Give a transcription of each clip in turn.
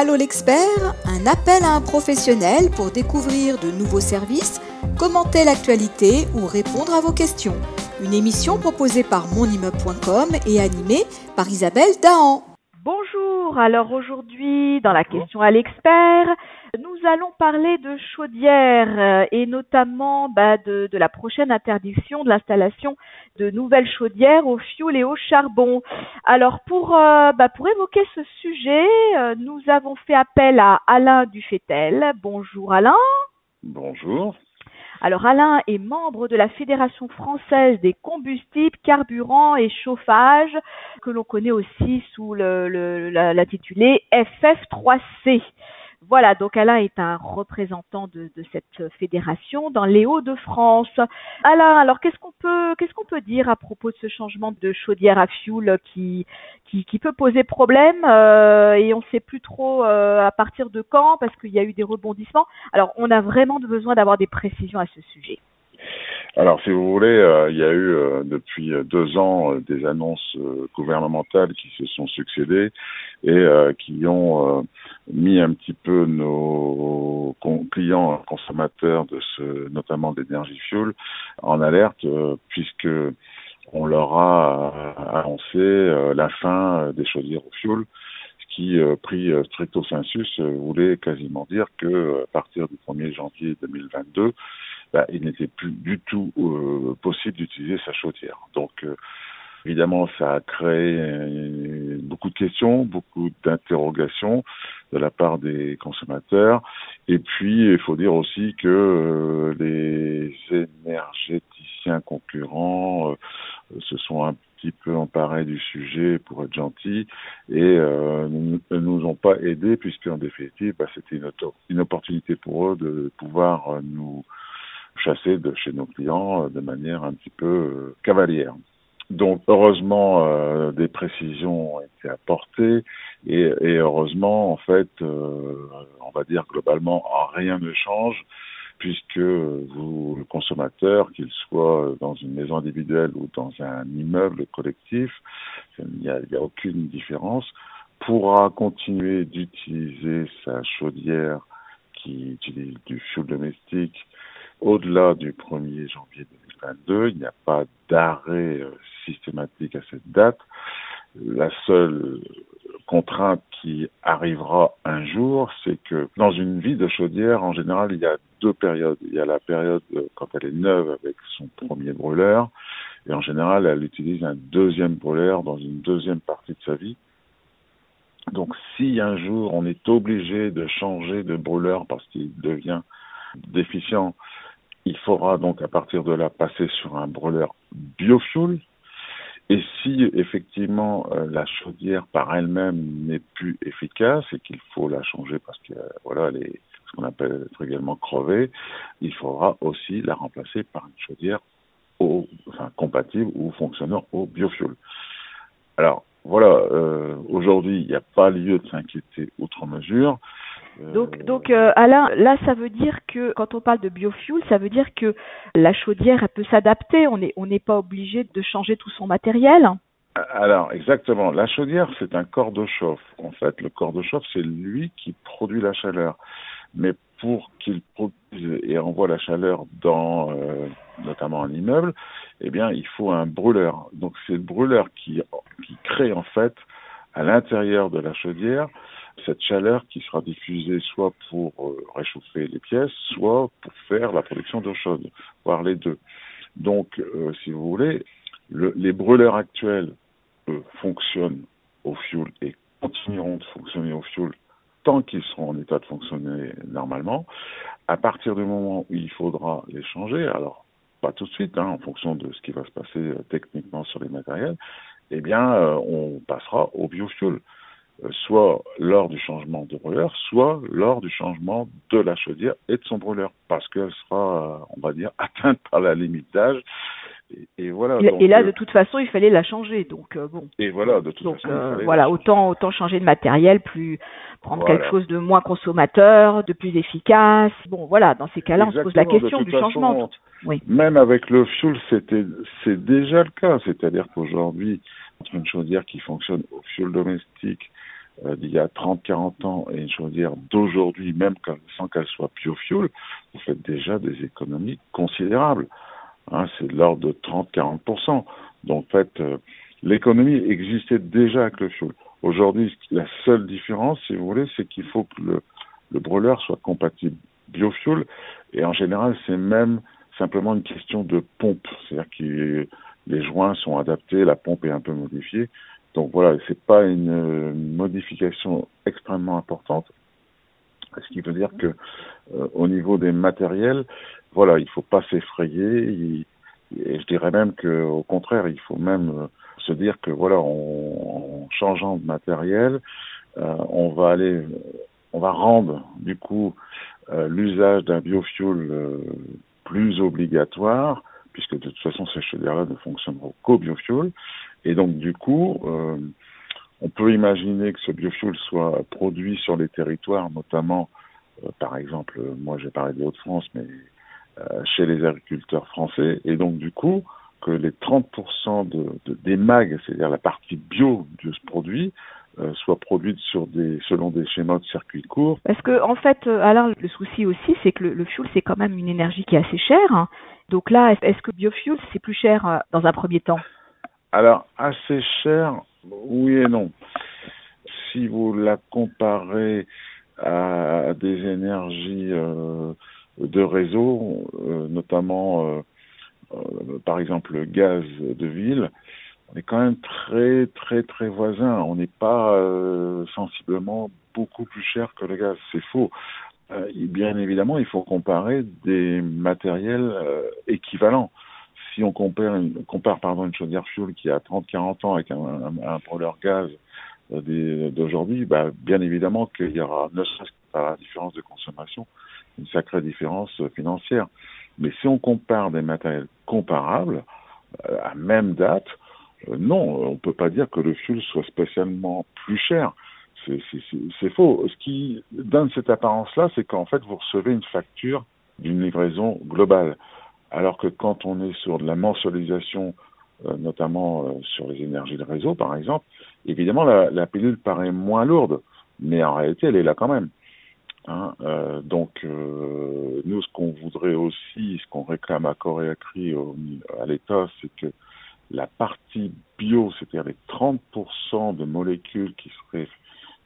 Allô l'expert, un appel à un professionnel pour découvrir de nouveaux services, commenter l'actualité ou répondre à vos questions. Une émission proposée par monimmeuble.com et animée par Isabelle Dahan. Bonjour, alors aujourd'hui dans la question à l'expert, nous allons parler de chaudières euh, et notamment bah, de, la prochaine interdiction de l'installation de nouvelles chaudières au fioul et au charbon. Alors pour, euh, bah, pour évoquer ce sujet, euh, nous avons fait appel à Alain Dufetel. Bonjour Alain. Bonjour. Alors Alain est membre de la Fédération française des combustibles, carburants et chauffage, que l'on connaît aussi sous l'intitulé FF3C. Voilà, donc Alain est un représentant de, cette fédération dans les Hauts-de-France. Alain, alors qu'est-ce qu'on peut qu'est-ce qu'on peut dire à propos de ce changement de chaudière à fioul qui peut poser problème euh, et on ne sait plus trop euh, à partir de quand parce qu'il y a eu des rebondissements. Alors on a vraiment besoin d'avoir des précisions à ce sujet. Alors, si vous voulez, euh, il y a eu euh, depuis deux ans euh, des annonces gouvernementales qui se sont succédées et qui ont mis un petit peu nos clients consommateurs de ce, notamment d'énergie fuel, en alerte, puisque on leur a annoncé la fin des chaudières au ce qui, pris stricto sensus, voulait quasiment dire que à partir du 1er janvier 2022, bah, il n'était plus du tout euh, possible d'utiliser sa chaudière. Donc, euh, évidemment, ça a créé euh, beaucoup de questions, beaucoup d'interrogations de la part des consommateurs. Et puis, il faut dire aussi que les énergéticiens concurrents se sont un petit peu emparés du sujet pour être gentils et ne nous ont pas aidés puisque en définitive bah, c'était une, une opportunité pour eux de pouvoir nous chasser de chez nos clients euh, de manière un petit peu euh, cavalière. Donc heureusement, euh, des précisions ont été apportées et, heureusement, en fait, on va dire globalement, rien ne change puisque vous, le consommateur, qu'il soit dans une maison individuelle ou dans un immeuble collectif, il n'y a, a, aucune différence, pourra continuer d'utiliser sa chaudière qui utilise du fioul domestique au-delà du 1er janvier 2022. Il n'y a pas d'arrêt euh, systématique à cette date. La seule contrainte qui arrivera un jour, c'est que dans une vie de chaudière, en général, il y a deux périodes. Il y a la période euh, quand elle est neuve avec son premier brûleur, et en général, elle utilise un deuxième brûleur dans une deuxième partie de sa vie. Donc, si un jour on est obligé de changer de brûleur parce qu'il devient déficient il faudra donc à partir de là passer sur un brûleur biofuel. Et si effectivement euh, la chaudière par elle-même n'est plus efficace et qu'il faut la changer parce que voilà elle est ce qu'on appelle également crevée, il faudra aussi la remplacer par une chaudière au, enfin, compatible ou fonctionnant au biofuel. Alors voilà, euh, aujourd'hui il n'y a pas lieu de s'inquiéter outre mesure. Donc, donc euh, Alain, là, ça veut dire que quand on parle de biofuel, ça veut dire que la chaudière, elle peut s'adapter. On n'est on n'est pas obligé de changer tout son matériel. Alors, exactement. La chaudière, c'est un corps de chauffe. En fait, le corps de chauffe, c'est lui qui produit la chaleur. Mais pour qu'il produise et envoie la chaleur dans, euh, notamment un immeuble, eh bien, il faut un brûleur. Donc, c'est le brûleur qui, qui crée en fait à l'intérieur de la chaudière cette chaleur qui sera diffusée soit pour euh, réchauffer les pièces, soit pour faire la production d'eau chaude, voire les deux. Donc, euh, si vous voulez, le, les brûleurs actuels fonctionnent au fioul et continueront de fonctionner au fioul tant qu'ils seront en état de fonctionner normalement. À partir du moment où il faudra les changer, alors pas tout de suite, hein, en fonction de ce qui va se passer euh, techniquement sur les matériels, eh bien, on passera au biofuel. Euh, soit lors du changement de brûleur, soit lors du changement de la chaudière et de son brûleur, parce qu'elle sera, on va dire, atteinte par la limite d'âge. Et, voilà. Et, là, de euh, toute façon, il fallait la changer, donc euh, bon. Et voilà, de toute donc, façon. voilà, autant autant changer de matériel, plus prendre quelque chose de moins consommateur, de plus efficace. Bon, voilà, dans ces cas-là, on se pose la question du changement. Oui. Même avec le fuel, c'était c'est déjà le cas, c'est-à-dire qu'aujourd'hui, entre une chaudière qui fonctionne au fuel domestique euh, d'il y a 30-40 ans et une chaudière d'aujourd'hui, même sans qu'elle soit biofuel, vous faites déjà des économies considérables. Hein, c'est de l'ordre de 30-40%. Donc en fait, euh, l'économie existait déjà avec le fuel. Aujourd'hui, la seule différence, si vous voulez, c'est qu'il faut que le brûleur soit compatible biofuel et en général, c'est même simplement une question de pompe, c'est-à-dire que les joints sont adaptés, la pompe est un peu modifiée. Donc voilà, c'est pas une, modification extrêmement importante. Ce qui veut dire que euh, au niveau des matériels, voilà, il faut pas s'effrayer. Et je dirais même que au contraire, il faut même euh, se dire que voilà, en, changeant de matériel, euh, on va aller, on va rendre du coup l'usage d'un biofuel plus obligatoire, puisque de toute façon ces chaudières-là ne fonctionneront qu'au biofuel. Et donc du coup, euh, on peut imaginer que ce biofuel soit produit sur les territoires, notamment, euh, par exemple, moi j'ai parlé de Hauts-de-France, mais euh, chez les agriculteurs français, et donc du coup, que les 30% de, de, des MAG, c'est-à-dire la partie bio de ce produit, soit produite sur des, selon des schémas de circuit court. Parce que en fait, alors le souci aussi, c'est que le, le fuel c'est quand même une énergie qui est assez chère. Donc là, est-ce que biofuel c'est plus cher dans un premier temps? Alors assez cher, oui et non. Si vous la comparez à des énergies euh, de réseau, euh, notamment par exemple le gaz de ville, on est quand même très très très voisins. On n'est pas euh, sensiblement beaucoup plus cher que le gaz. C'est faux. Euh, bien évidemment, il faut comparer des matériels euh, équivalents. Si on compare, une, compare pardon, une chaudière fuel qui a 30-40 ans avec un, brûleur gaz euh, d'aujourd'hui, bah, bien évidemment qu'il y aura, ne serait-ce la différence de consommation, une sacrée différence financière. Mais si on compare des matériels comparables, à même date, euh, non, on ne peut pas dire que le fuel soit spécialement plus cher. C'est faux. Ce qui donne cette apparence-là, c'est qu'en fait, vous recevez une facture d'une livraison globale. Alors que quand on est sur de la mensualisation, euh, notamment euh, sur les énergies de réseau, par exemple, évidemment, la, la, paraît moins lourde, mais en réalité, elle est là quand même. Hein, euh, donc, nous, ce qu'on voudrait aussi, ce qu'on réclame à corps et à cri à l'État, c'est que la partie bio, c'est-à-dire les 30% de molécules qui seraient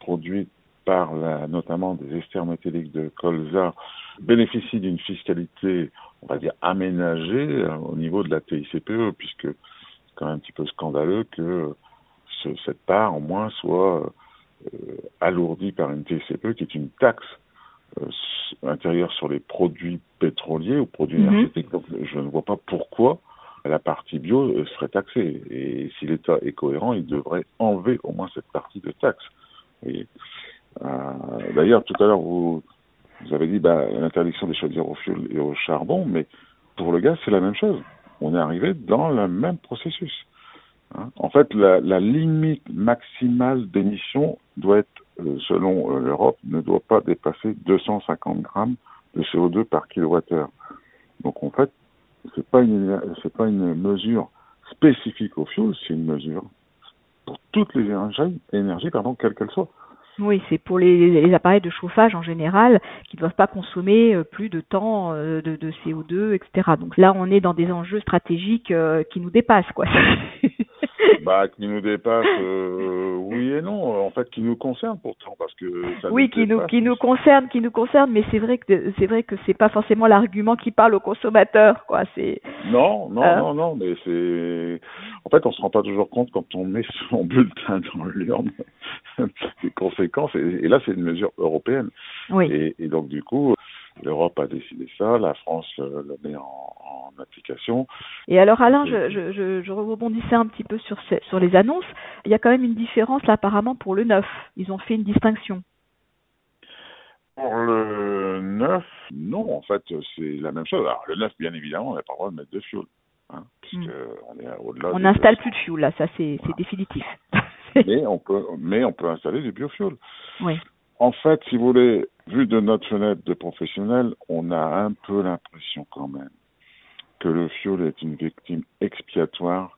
produites par la, notamment des esters métalliques de colza, bénéficient d'une fiscalité, on va dire, aménagée euh, au niveau de la TICPE, puisque c'est quand même un petit peu scandaleux que ce, cette part, au moins, soit euh, alourdie par une TICPE, qui est une taxe euh, intérieure sur les produits pétroliers ou produits -hmm. énergétiques. Donc, je ne vois pas pourquoi la partie bio serait taxée. Et si l'État est cohérent, il devrait enlever au moins cette partie de taxe. Et, D'ailleurs, tout à l'heure, vous, vous avez dit bah, l'interdiction des chaudières au fioul et au charbon, mais pour le gaz, c'est la même chose. On est arrivé dans le même processus. Hein. En fait, la, la limite maximale d'émission doit être, euh, selon euh, l'Europe, ne doit pas dépasser 250 grammes de CO2 par kilowattheure. Donc en fait, c'est pas pas une mesure spécifique au fuel, c'est une mesure pour toutes les énergies, énergies pardon, quelles qu'elles soient. Oui, c'est pour les, les, appareils de chauffage en général qui ne doivent pas consommer euh, plus de temps euh, de, de, CO2, etc. Donc là, on est dans des enjeux stratégiques euh, qui nous dépassent, quoi. bah, qui nous dépasse, euh, oui et non. En fait, qui nous concerne pourtant, parce que ça oui, nous qui dépasse. nous qui nous concerne, qui nous concerne, mais c'est vrai que c'est vrai que c'est pas forcément l'argument qui parle au consommateur, quoi. C'est non, non, Euh. non, non, mais c'est. En fait, on se rend pas toujours compte quand on met son bulletin dans l'urne des conséquences. Et, et là, c'est une mesure européenne. oui. Et, et donc, du coup, l'Europe a décidé ça, la France le, le met en, en application. Et alors Alain, je, je, je, je rebondissais un petit peu sur, ces, sur les annonces. Il y a quand même une différence là apparemment pour le neuf. Ils ont fait une distinction. Pour le neuf, non, en fait, c'est la même chose. Alors, le neuf, bien évidemment, on n'a pas le droit de mettre de fuel. Hein, puisque on est au-delà. On des- n'installe plus de fuel là, ça c'est définitif. Mais on peut, mais on peut installer du biofuel. oui. En fait, si vous voulez, vu de notre fenêtre de professionnel, on a un peu l'impression quand même que le fuel est une victime expiatoire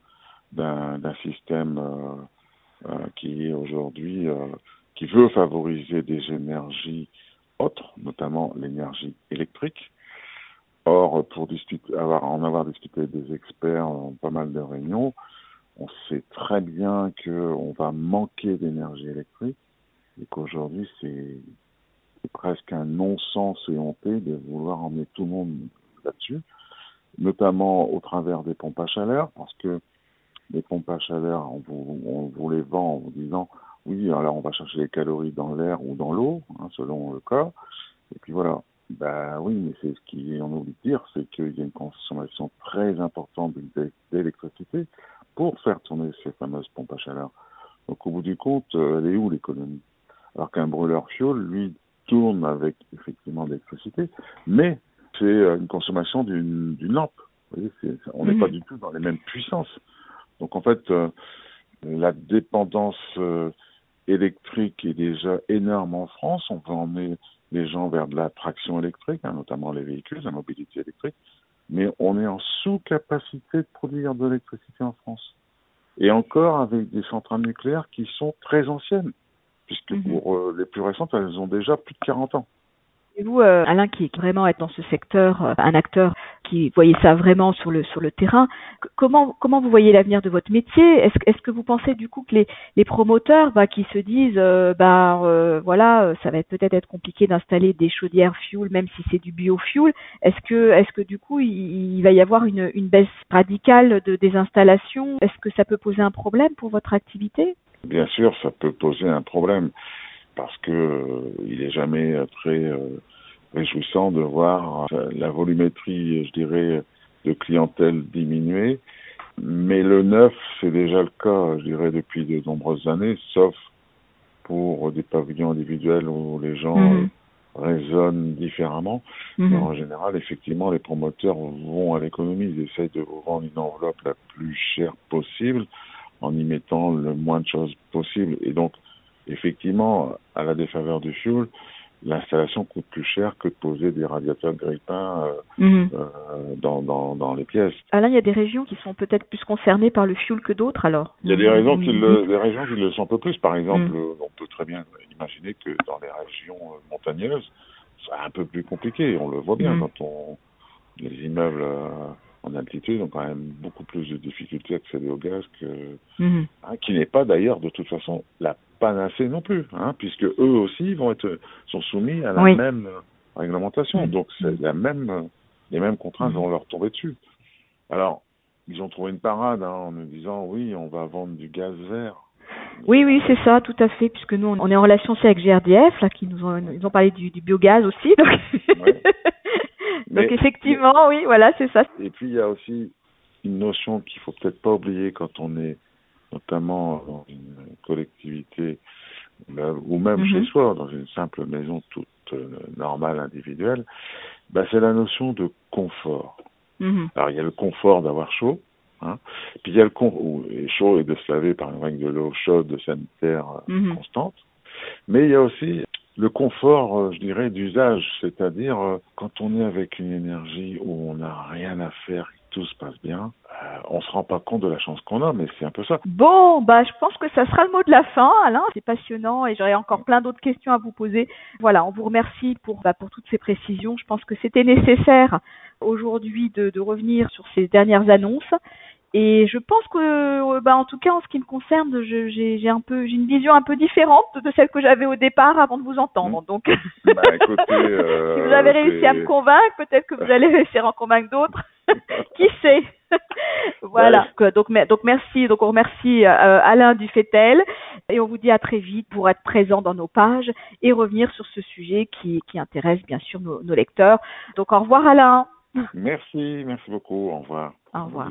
d'un d'un système euh, euh, qui est aujourd'hui euh, qui veut favoriser des énergies autres, notamment l'énergie électrique. Or, pour avoir, en avoir discuté avec des experts en pas mal de réunions, on sait très bien qu'on va manquer d'énergie électrique et qu'aujourd'hui, c'est presque un non-sens et honté de vouloir emmener tout le monde là-dessus, notamment au travers des pompes à chaleur, parce que les pompes à chaleur, on vous, on vous les vend en vous disant oui, alors on va chercher les calories dans l'air ou dans l'eau, hein, selon le cas. Et puis voilà. Ben oui, mais c'est ce qu'on oublie de dire, c'est qu'il y a une consommation très importante d'électricité pour faire tourner ces fameuses pompes à chaleur. Donc au bout du compte, euh, elle est où l'économie? Alors qu'un brûleur fuel, lui, tourne avec effectivement de l'électricité, mais c'est euh, une consommation d'une lampe. Vous voyez, on n'est pas mhm. du tout dans les mêmes puissances. Donc en fait, euh, la dépendance électrique est déjà énorme en France. On peut emmener les gens vers de la traction électrique, hein, notamment les véhicules, la mobilité électrique. Mais on est en sous-capacité de produire de l'électricité en France. Et encore avec des centrales nucléaires qui sont très anciennes, puisque mhm. pour euh, les plus récentes, elles ont déjà plus de 40 ans. Et vous, euh, Alain, qui vraiment est dans ce secteur, euh, un acteur qui voyez ça vraiment sur le sur le terrain, comment comment vous voyez l'avenir de votre métier? Est-ce que vous pensez du coup que les les promoteurs, bah, qui se disent, euh, bah voilà, ça va peut-être être compliqué d'installer des chaudières fuel, même si c'est du biofuel. Est-ce que est-ce que du coup il, va y avoir une une baisse radicale de des installations? Est-ce que ça peut poser un problème pour votre activité? Bien sûr, ça peut poser un problème parce que euh, il est jamais euh, très euh, réjouissant de voir la volumétrie, je dirais, de clientèle diminuer. Mais le neuf, c'est déjà le cas, je dirais, depuis de nombreuses années, sauf pour des pavillons individuels où les gens mhm. raisonnent différemment. Mhm. Mais en général, effectivement, les promoteurs vont à l'économie, ils essayent de vous vendre une enveloppe la plus chère possible en y mettant le moins de choses possible. Et donc, effectivement, à la défaveur du fuel, l'installation coûte plus cher que de poser des radiateurs grippins euh, mhm. euh, dans, dans, dans, les pièces. Alain, il y a des régions qui sont peut-être plus concernées par le fuel que d'autres alors Il y a des, raisons qui le, des régions qui le sont un peu plus. Par exemple, mhm. on peut très bien imaginer que dans les régions montagneuses, c'est un peu plus compliqué. On le voit bien mhm. quand on les immeubles euh, en altitude ont quand même beaucoup plus de difficultés à accéder au gaz que hein, qui n'est pas d'ailleurs de toute façon la panacée non plus, hein, puisque eux aussi vont être sont soumis à la même réglementation. Donc c'est la même les mêmes contraintes vont leur tomber dessus. Alors ils ont trouvé une parade hein, en nous disant oui on va vendre du gaz vert. Oui, oui, c'est ça, tout à fait, puisque nous, on est en relation aussi avec GRDF, là, qui nous ont, ils ont parlé du, du biogaz aussi, donc. donc effectivement, oui, voilà, c'est ça. Et puis il y a aussi une notion qu'il faut peut-être pas oublier quand on est notamment dans une collectivité ou même chez mhm. soi, dans une simple maison toute euh, normale, individuelle, bah, c'est la notion de confort. Mhm. Alors il y a le confort d'avoir chaud, hein, puis il y a le confort, chaud et de se laver par exemple avec de l'eau chaude sanitaire euh, mhm. constante, mais il y a aussi le confort, euh, je dirais, d'usage, c'est-à-dire quand on est avec une énergie où on n'a rien à faire, tout se passe bien, euh, on se rend pas compte de la chance qu'on a, mais c'est un peu ça. Bon, bah je pense que ça sera le mot de la fin, Alain. C'est passionnant et j'aurais encore plein d'autres questions à vous poser. Voilà, on vous remercie pour bah, toutes ces précisions. Je pense que c'était nécessaire aujourd'hui de revenir sur ces dernières annonces. Et je pense que, euh, bah, en tout cas, en ce qui me concerne, j'ai un peu, j'ai une vision un peu différente de celle que j'avais au départ avant de vous entendre. Donc, bah, écoutez, euh, si vous avez réussi à me convaincre, peut-être que vous allez réussir à en convaincre d'autres. Qui sait? Voilà. Donc, donc merci. Donc on remercie euh, Alain Dufetel et on vous dit à très vite pour être présent dans nos pages et revenir sur ce sujet qui, qui intéresse bien sûr nos, nos lecteurs. Donc au revoir Alain. Merci, merci beaucoup. Au revoir. Au revoir.